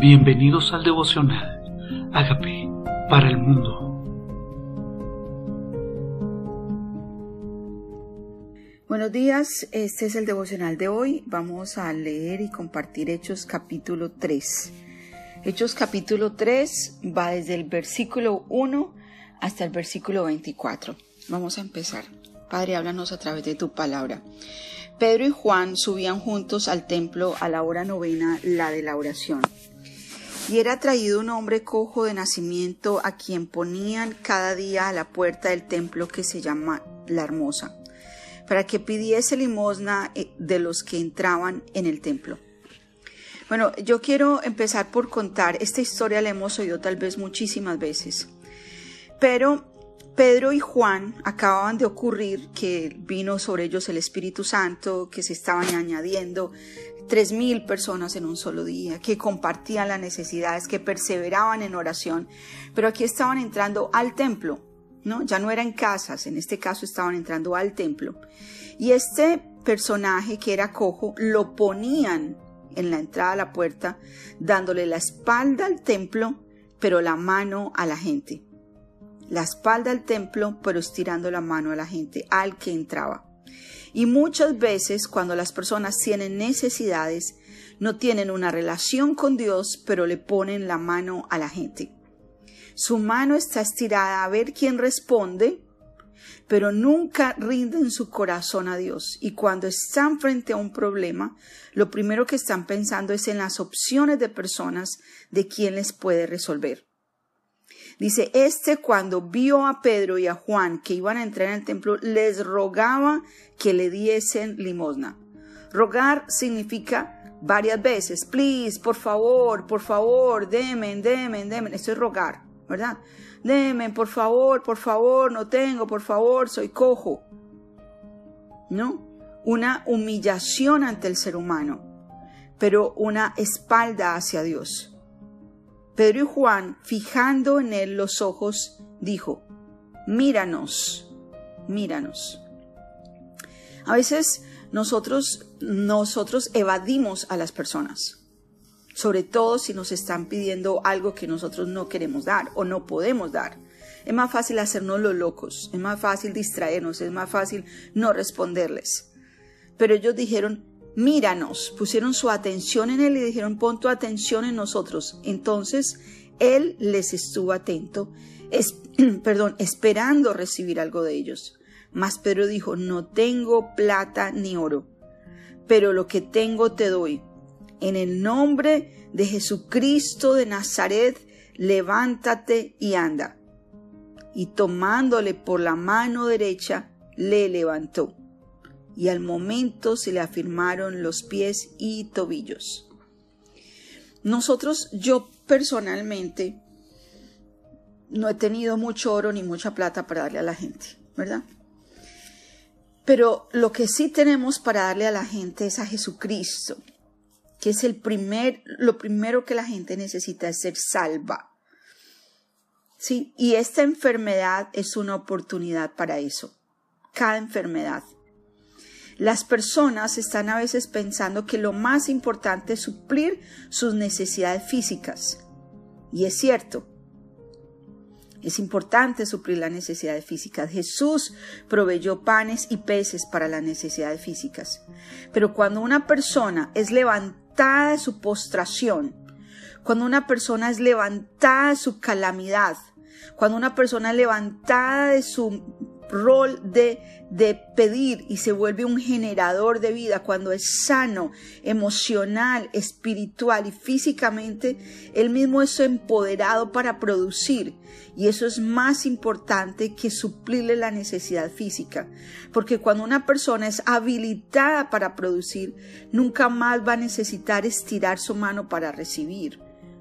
Bienvenidos al devocional. Hágame para el mundo. Buenos días, este es el devocional de hoy. Vamos a leer y compartir Hechos capítulo 3. Hechos capítulo 3 va desde el versículo 1 hasta el versículo 24. Vamos a empezar. Padre, háblanos a través de tu palabra. Pedro y Juan subían juntos al templo a la hora novena, la de la oración. Y era traído un hombre cojo de nacimiento a quien ponían cada día a la puerta del templo que se llama La Hermosa, para que pidiese limosna eh, de los que entraban en el templo. Bueno, yo quiero empezar por contar, esta historia la hemos oído tal vez muchísimas veces, pero Pedro y Juan acababan de ocurrir que vino sobre ellos el Espíritu Santo, que se estaban añadiendo tres mil personas en un solo día, que compartían las necesidades, que perseveraban en oración, pero aquí estaban entrando al templo, ¿no? Ya no eran casas, en este caso estaban entrando al templo. Y este personaje que era cojo lo ponían en la entrada a la puerta, dándole la espalda al templo, pero la mano a la gente la espalda al templo, pero estirando la mano a la gente, al que entraba. Y muchas veces cuando las personas tienen necesidades, no tienen una relación con Dios, pero le ponen la mano a la gente. Su mano está estirada a ver quién responde, pero nunca rinden su corazón a Dios. Y cuando están frente a un problema, lo primero que están pensando es en las opciones de personas de quién les puede resolver. Dice, este cuando vio a Pedro y a Juan que iban a entrar en el templo, les rogaba que le diesen limosna. Rogar significa varias veces, please, por favor, por favor, demen, demen, demen. Esto es rogar, ¿verdad? Demen, por favor, por favor, no tengo, por favor, soy cojo. ¿No? Una humillación ante el ser humano, pero una espalda hacia Dios. Pedro y Juan, fijando en él los ojos, dijo, míranos, míranos. A veces nosotros, nosotros evadimos a las personas, sobre todo si nos están pidiendo algo que nosotros no queremos dar o no podemos dar. Es más fácil hacernos los locos, es más fácil distraernos, es más fácil no responderles. Pero ellos dijeron, míranos, pusieron su atención en él y dijeron, pon tu atención en nosotros. Entonces él les estuvo atento, perdón, esperando recibir algo de ellos. Mas Pedro dijo, no tengo plata ni oro, pero lo que tengo te doy. En el nombre de Jesucristo de Nazaret, levántate y anda. Y tomándole por la mano derecha, le levantó y al momento se le afirmaron los pies y tobillos. Nosotros, yo personalmente, no he tenido mucho oro ni mucha plata para darle a la gente, ¿verdad? Pero lo que sí tenemos para darle a la gente es a Jesucristo, que es el primer, lo primero que la gente necesita es ser salva. Sí, y esta enfermedad es una oportunidad para eso. Cada enfermedad las personas están a veces pensando que lo más importante es suplir sus necesidades físicas. Y es cierto. Es importante suplir las necesidades físicas. Jesús proveyó panes y peces para las necesidades físicas. Pero cuando una persona es levantada de su postración, cuando una persona es levantada de su calamidad, cuando una persona es levantada de su rol de, de pedir y se vuelve un generador de vida cuando es sano, emocional, espiritual y físicamente, él mismo es empoderado para producir. Y eso es más importante que suplirle la necesidad física. Porque cuando una persona es habilitada para producir, nunca más va a necesitar estirar su mano para recibir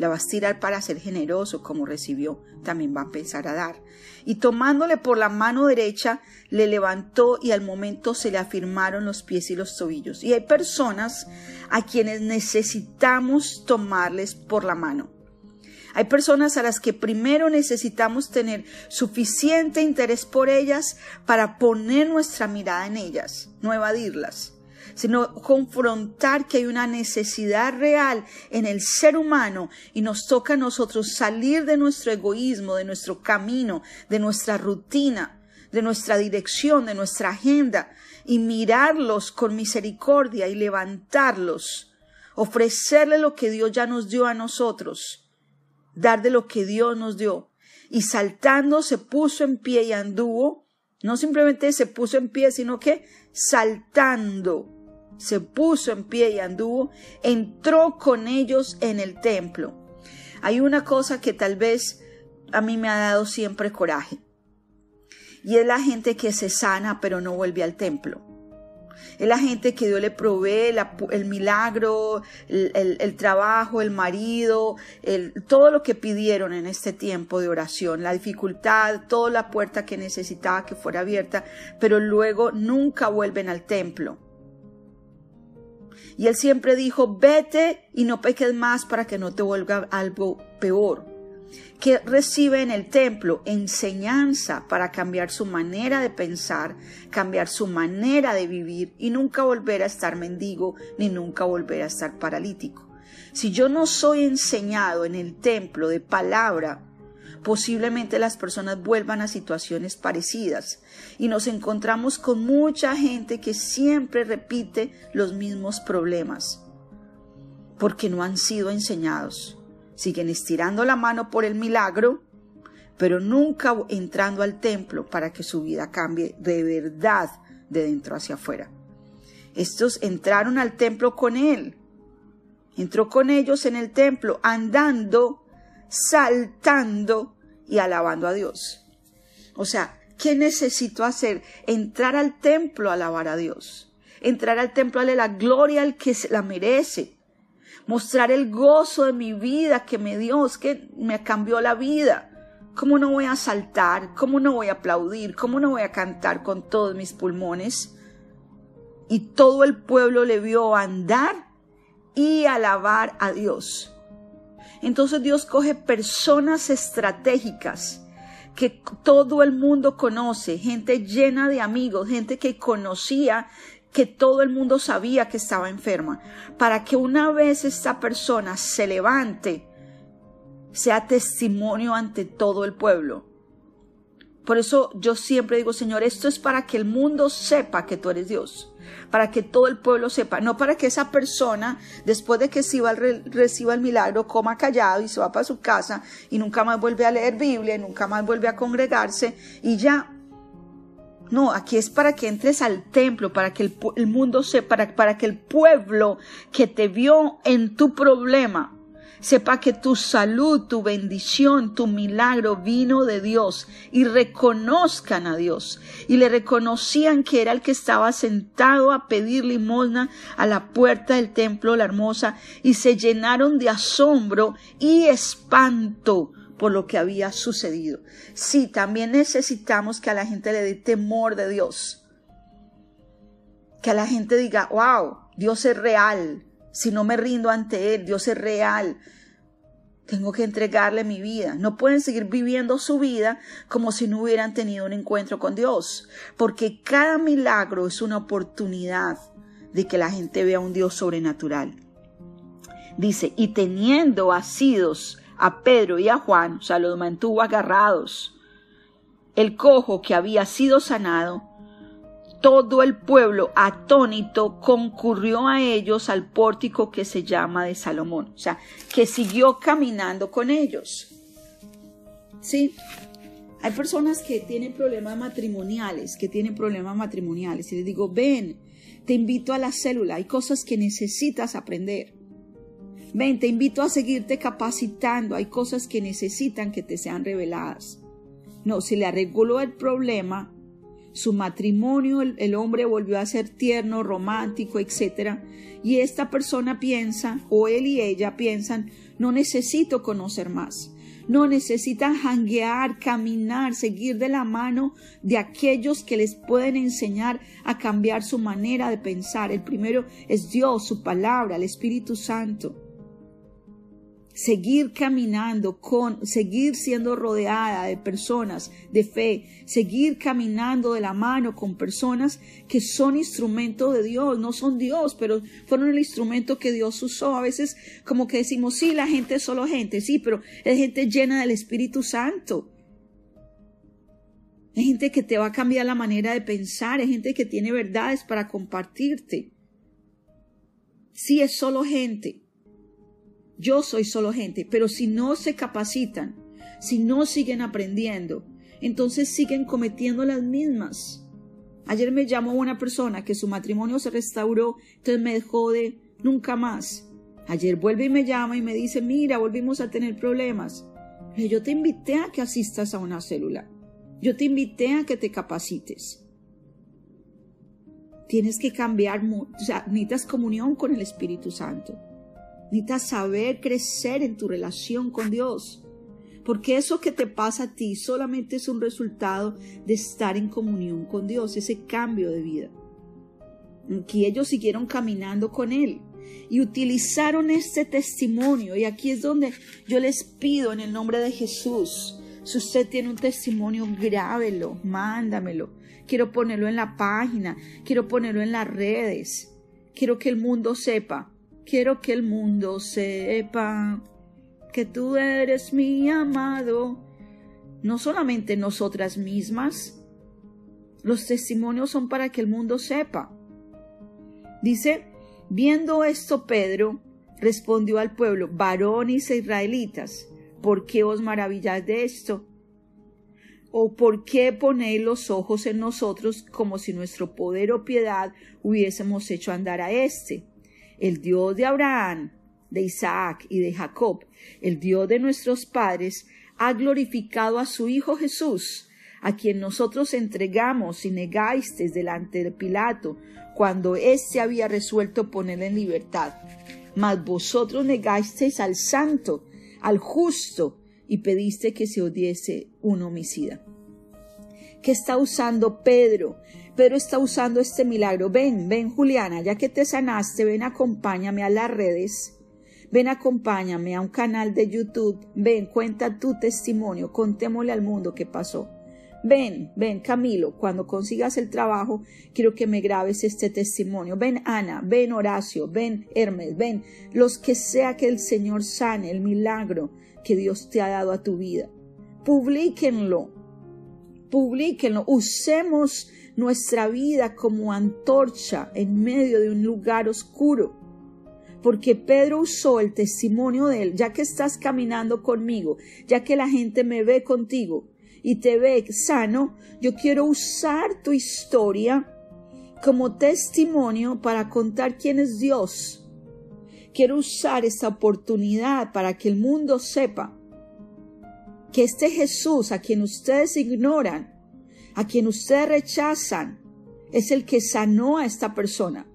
la va a estirar para ser generoso como recibió, también va a empezar a dar. Y tomándole por la mano derecha, le levantó y al momento se le afirmaron los pies y los tobillos. Y hay personas a quienes necesitamos tomarles por la mano. Hay personas a las que primero necesitamos tener suficiente interés por ellas para poner nuestra mirada en ellas, no evadirlas sino confrontar que hay una necesidad real en el ser humano y nos toca a nosotros salir de nuestro egoísmo, de nuestro camino, de nuestra rutina, de nuestra dirección, de nuestra agenda y mirarlos con misericordia y levantarlos, ofrecerle lo que Dios ya nos dio a nosotros, dar de lo que Dios nos dio. Y saltando se puso en pie y anduvo, no simplemente se puso en pie, sino que saltando se puso en pie y anduvo, entró con ellos en el templo. Hay una cosa que tal vez a mí me ha dado siempre coraje y es la gente que se sana pero no vuelve al templo. Es la gente que Dios le provee el milagro, el, trabajo, el marido, todo lo que pidieron en este tiempo de oración, la dificultad, toda la puerta que necesitaba que fuera abierta, pero luego nunca vuelven al templo. Y él siempre dijo, vete y no peques más para que no te vuelva algo peor que recibe en el templo enseñanza para cambiar su manera de pensar, cambiar su manera de vivir y nunca volver a estar mendigo ni nunca volver a estar paralítico. Si yo no soy enseñado en el templo de palabra, posiblemente las personas vuelvan a situaciones parecidas y nos encontramos con mucha gente que siempre repite los mismos problemas porque no han sido enseñados siguen estirando la mano por el milagro, pero nunca entrando al templo para que su vida cambie de verdad de dentro hacia afuera. Estos entraron al templo con él. Entró con ellos en el templo, andando, saltando y alabando a Dios. O sea, ¿qué necesito hacer? Entrar al templo a alabar a Dios. Entrar al templo a darle la gloria al que la merece mostrar el gozo de mi vida que me dio, que me cambió la vida. ¿Cómo no voy a saltar? ¿Cómo no voy a aplaudir? ¿Cómo no voy a cantar con todos mis pulmones? Y todo el pueblo le vio andar y alabar a Dios. Entonces Dios coge personas estratégicas que todo el mundo conoce, gente llena de amigos, gente que conocía que todo el mundo sabía que estaba enferma, para que una vez esta persona se levante, sea testimonio ante todo el pueblo. Por eso yo siempre digo, Señor, esto es para que el mundo sepa que tú eres Dios, para que todo el pueblo sepa, no para que esa persona, después de que reciba el milagro, coma callado y se va para su casa y nunca más vuelve a leer Biblia, nunca más vuelve a congregarse y ya. No, aquí es para que entres al templo, para que el, mundo sepa, para, para que el pueblo que te vio en tu problema sepa que tu salud, tu bendición, tu milagro vino de Dios y reconozcan a Dios y le reconocían que era el que estaba sentado a pedir limosna a la puerta del templo la hermosa y se llenaron de asombro y espanto por lo que había sucedido. Sí, también necesitamos que a la gente le dé temor de Dios. Que a la gente diga, wow, Dios es real. Si no me rindo ante Él, Dios es real. Tengo que entregarle mi vida. No pueden seguir viviendo su vida como si no hubieran tenido un encuentro con Dios. Porque cada milagro es una oportunidad de que la gente vea un Dios sobrenatural. Dice, y teniendo asidos a Pedro y a Juan, o sea, los mantuvo agarrados. El cojo que había sido sanado, todo el pueblo atónito concurrió a ellos al pórtico que se llama de Salomón, o sea, que siguió caminando con ellos. Sí, hay personas que tienen problemas matrimoniales, que tienen problemas matrimoniales, y les digo, ven, te invito a la célula, hay cosas que necesitas aprender. Ven, te invito a seguirte capacitando. Hay cosas que necesitan que te sean reveladas. No, se le arregló el problema, su matrimonio, el, hombre volvió a ser tierno, romántico, etc. Y esta persona piensa, o él y ella piensan, no necesito conocer más. No necesitan janguear, caminar, seguir de la mano de aquellos que les pueden enseñar a cambiar su manera de pensar. El primero es Dios, su palabra, el Espíritu Santo. Seguir caminando con, seguir siendo rodeada de personas de fe, seguir caminando de la mano con personas que son instrumento de Dios, no son Dios, pero fueron el instrumento que Dios usó. A veces como que decimos, sí, la gente es solo gente, sí, pero es gente llena del Espíritu Santo. Es gente que te va a cambiar la manera de pensar, es gente que tiene verdades para compartirte. Sí, es solo gente yo soy solo gente, pero si no se capacitan, si no siguen aprendiendo, entonces siguen cometiendo las mismas. Ayer me llamó una persona que su matrimonio se restauró, entonces me dejó de nunca más. Ayer vuelve y me llama y me dice, mira, volvimos a tener problemas. yo te invité a que asistas a una célula. Yo te invité a que te capacites. Tienes que cambiar, o sea, necesitas comunión con el Espíritu Santo. Necesitas saber crecer en tu relación con Dios. Porque eso que te pasa a ti solamente es un resultado de estar en comunión con Dios, ese cambio de vida. Aquí ellos siguieron caminando con Él y utilizaron este testimonio. Y aquí es donde yo les pido en el nombre de Jesús, si usted tiene un testimonio, grábelo, mándamelo. Quiero ponerlo en la página, quiero ponerlo en las redes. Quiero que el mundo sepa Quiero que el mundo sepa que tú eres mi amado. No solamente nosotras mismas. Los testimonios son para que el mundo sepa. Dice, viendo esto Pedro respondió al pueblo, varones e israelitas, ¿por qué os maravilláis de esto? ¿O por qué ponéis los ojos en nosotros como si nuestro poder o piedad hubiésemos hecho andar a éste? El Dios de Abraham, de Isaac y de Jacob, el Dios de nuestros padres, ha glorificado a su Hijo Jesús, a quien nosotros entregamos y negasteis delante de Pilato, cuando éste había resuelto ponerle en libertad. Mas vosotros negasteis al santo, al justo, y pediste que se odiese un homicida. ¿Qué está usando Pedro Pedro está usando este milagro. Ven, ven Juliana, ya que te sanaste, ven acompáñame a las redes. Ven acompáñame a un canal de YouTube. Ven, cuenta tu testimonio, contémosle al mundo qué pasó. Ven, ven Camilo, cuando consigas el trabajo, quiero que me grabes este testimonio. Ven Ana, ven Horacio, ven Hermes, ven los que sea que el Señor sane el milagro que Dios te ha dado a tu vida. Publíquenlo, publíquenlo, usemos nuestra vida como antorcha en medio de un lugar oscuro. Porque Pedro usó el testimonio de él, ya que estás caminando conmigo, ya que la gente me ve contigo y te ve sano, yo quiero usar tu historia como testimonio para contar quién es Dios. Quiero usar esta oportunidad para que el mundo sepa que este Jesús a quien ustedes ignoran a quien ustedes rechazan, es el que sanó a esta persona.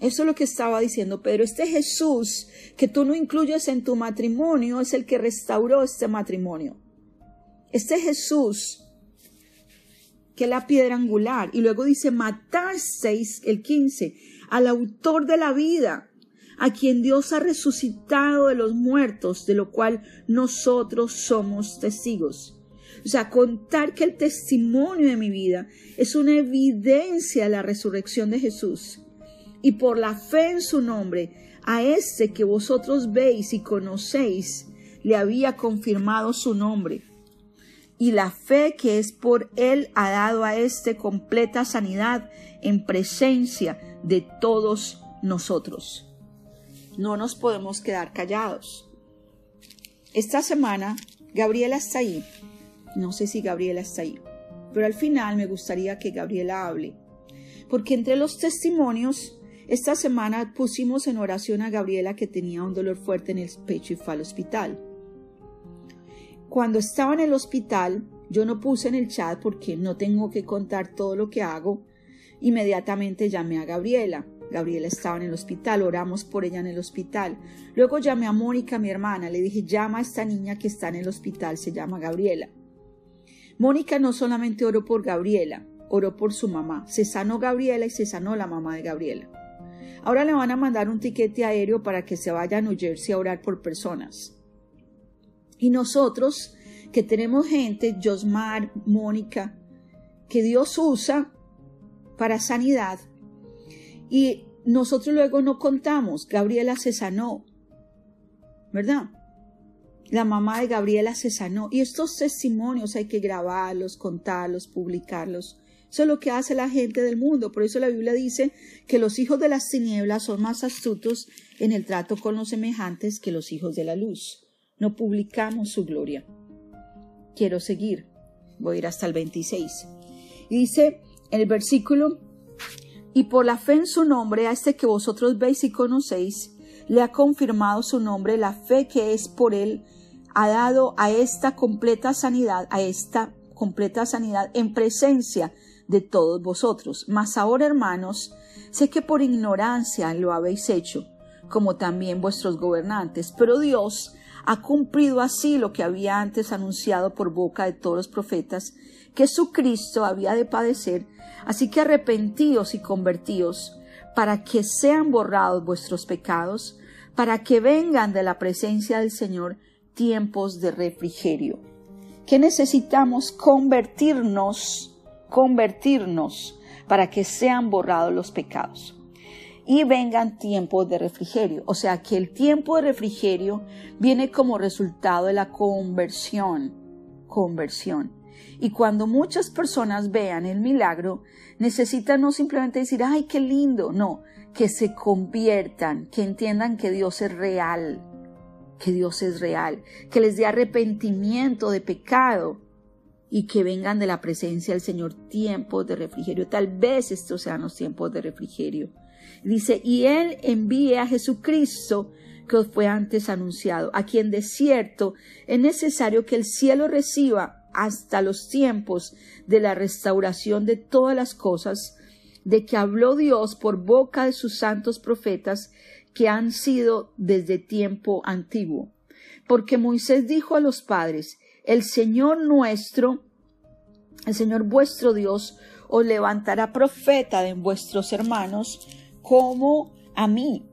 Eso es lo que estaba diciendo Pedro. Este Jesús que tú no incluyes en tu matrimonio es el que restauró este matrimonio. Este Jesús que es la piedra angular. Y luego dice, matasteis, el 15, al autor de la vida, a quien Dios ha resucitado de los muertos, de lo cual nosotros somos testigos. O sea, contar que el testimonio de mi vida es una evidencia de la resurrección de Jesús. Y por la fe en su nombre, a este que vosotros veis y conocéis, le había confirmado su nombre. Y la fe que es por él ha dado a este completa sanidad en presencia de todos nosotros. No nos podemos quedar callados. Esta semana, Gabriela está ahí no sé si Gabriela está ahí, pero al final me gustaría que Gabriela hable. Porque entre los testimonios, esta semana pusimos en oración a Gabriela que tenía un dolor fuerte en el pecho y fue al hospital. Cuando estaba en el hospital, yo no puse en el chat porque no tengo que contar todo lo que hago. Inmediatamente llamé a Gabriela. Gabriela estaba en el hospital, oramos por ella en el hospital. Luego llamé a Mónica, mi hermana, le dije, llama a esta niña que está en el hospital, se llama Gabriela. Mónica no solamente oró por Gabriela, oró por su mamá. Se sanó Gabriela y se sanó la mamá de Gabriela. Ahora le van a mandar un tiquete aéreo para que se vaya a New Jersey a orar por personas. Y nosotros, que tenemos gente, Josmar, Mónica, que Dios usa para sanidad, y nosotros luego no contamos, Gabriela se sanó, ¿verdad? La mamá de Gabriela se sanó. Y estos testimonios hay que grabarlos, contarlos, publicarlos. Eso es lo que hace la gente del mundo. Por eso la Biblia dice que los hijos de las tinieblas son más astutos en el trato con los semejantes que los hijos de la luz. No publicamos su gloria. Quiero seguir. Voy a ir hasta el 26. Y dice en el versículo, y por la fe en su nombre, a este que vosotros veis y conocéis, le ha confirmado su nombre, la fe que es por él, ha dado a esta completa sanidad, a esta completa sanidad en presencia de todos vosotros. Mas ahora, hermanos, sé que por ignorancia lo habéis hecho, como también vuestros gobernantes, pero Dios ha cumplido así lo que había antes anunciado por boca de todos los profetas, que su Cristo había de padecer, así que arrepentíos y convertíos, para que sean borrados vuestros pecados, para que vengan de la presencia del Señor tiempos de refrigerio. ¿Qué necesitamos convertirnos convertirnos para que sean borrados los pecados y vengan tiempos de refrigerio. O sea que el tiempo de refrigerio viene como resultado de la conversión, conversión. Y cuando muchas personas vean el milagro, necesitan no simplemente decir, ay, qué lindo, no, que se conviertan, que entiendan que Dios es real, que Dios es real, que les dé arrepentimiento de pecado, y que vengan de la presencia del Señor tiempos de refrigerio. Tal vez estos sean los tiempos de refrigerio. Dice, y Él envíe a Jesucristo que fue antes anunciado, a quien de cierto es necesario que el cielo reciba hasta los tiempos de la restauración de todas las cosas, de que habló Dios por boca de sus santos profetas que han sido desde tiempo antiguo. Porque Moisés dijo a los padres, el Señor nuestro, el Señor vuestro Dios, os levantará profeta de vuestros hermanos como a mí.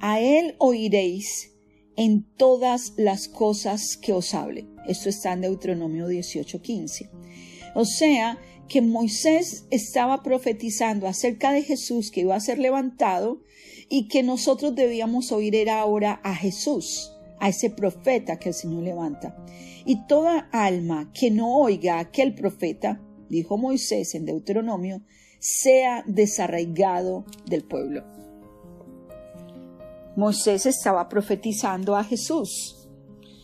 A él oiréis en todas las cosas que os hable. Esto está en Deuteronomio 18:15. O sea, que Moisés estaba profetizando acerca de Jesús que iba a ser levantado y que nosotros debíamos oír ahora a Jesús, a ese profeta que el Señor levanta y toda alma que no oiga a aquel profeta, dijo Moisés en Deuteronomio, sea desarraigado del pueblo. Moisés estaba profetizando a Jesús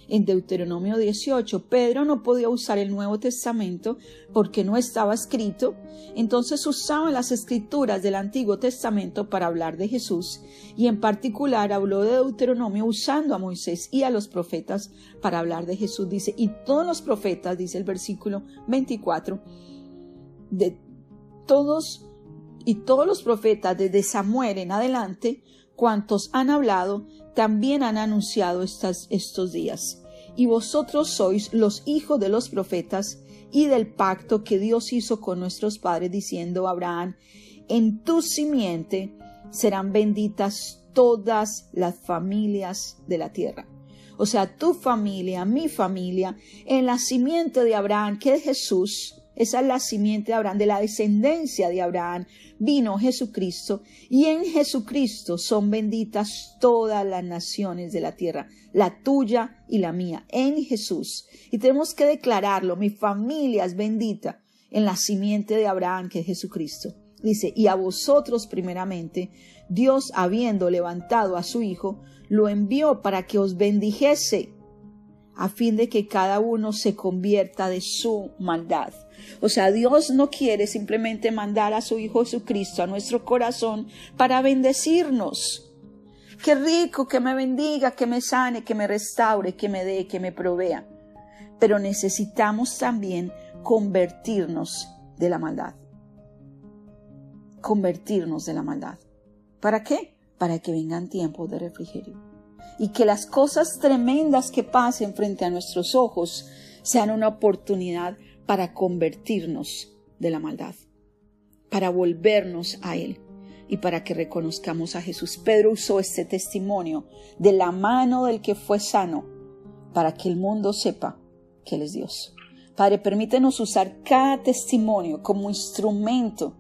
en Deuteronomio 18. Pedro no podía usar el Nuevo Testamento porque no estaba escrito, entonces usaban las escrituras del Antiguo Testamento para hablar de Jesús y en particular habló de Deuteronomio usando a Moisés y a los profetas para hablar de Jesús. Dice, y todos los profetas, dice el versículo 24, de todos y todos los profetas desde Samuel en adelante, cuantos han hablado, también han anunciado estas, estos días. Y vosotros sois los hijos de los profetas y del pacto que Dios hizo con nuestros padres, diciendo a Abraham, en tu simiente serán benditas todas las familias de la tierra. O sea, tu familia, mi familia, en la simiente de Abraham, que es Jesús, esa es la simiente de Abraham, de la descendencia de Abraham, vino Jesucristo, y en Jesucristo son benditas todas las naciones de la tierra, la tuya y la mía, en Jesús. Y tenemos que declararlo, mi familia es bendita en la simiente de Abraham, que es Jesucristo. Dice, y a vosotros primeramente, Dios habiendo levantado a su Hijo, lo envió para que os bendijese, a fin de que cada uno se convierta de su maldad. O sea, Dios no quiere simplemente mandar a su Hijo Jesucristo a nuestro corazón para bendecirnos. Qué rico que me bendiga, que me sane, que me restaure, que me dé, que me provea. Pero necesitamos también convertirnos de la maldad. Convertirnos de la maldad. ¿Para qué? Para que vengan tiempos de refrigerio. Y que las cosas tremendas que pasen frente a nuestros ojos sean una oportunidad para convertirnos de la maldad, para volvernos a Él. y para que reconozcamos a Jesús. Pedro usó este testimonio de la mano del que fue sano para que el mundo sepa que Él es Dios. Padre, permítenos usar cada testimonio como instrumento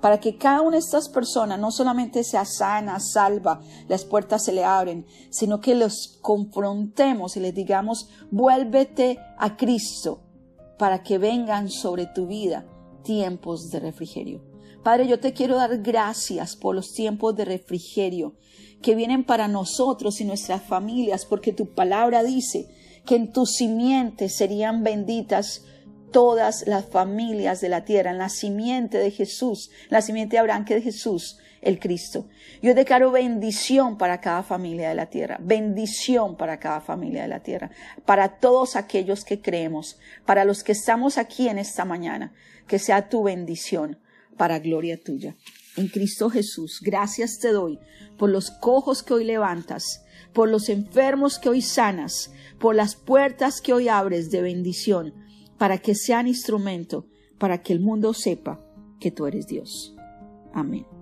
para que cada una de estas personas no solamente sea sana, salva, las puertas se le abren, sino que los confrontemos y les digamos, vuélvete a Cristo para que vengan sobre tu vida tiempos de refrigerio. Padre, yo te quiero dar gracias por los tiempos de refrigerio que vienen para nosotros y nuestras familias, porque tu palabra dice que en tu simiente serían benditas todas las familias de la tierra, en la simiente de Jesús, la simiente de Abraham que de Jesús, el Cristo. Yo declaro bendición para cada familia de la tierra, bendición para cada familia de la tierra, para todos aquellos que creemos, para los que estamos aquí en esta mañana, que sea tu bendición para gloria tuya. En Cristo Jesús, gracias te doy por los cojos que hoy levantas, por los enfermos que hoy sanas, por las puertas que hoy abres de bendición, para que sean instrumento, para que el mundo sepa que tú eres Dios. Amén.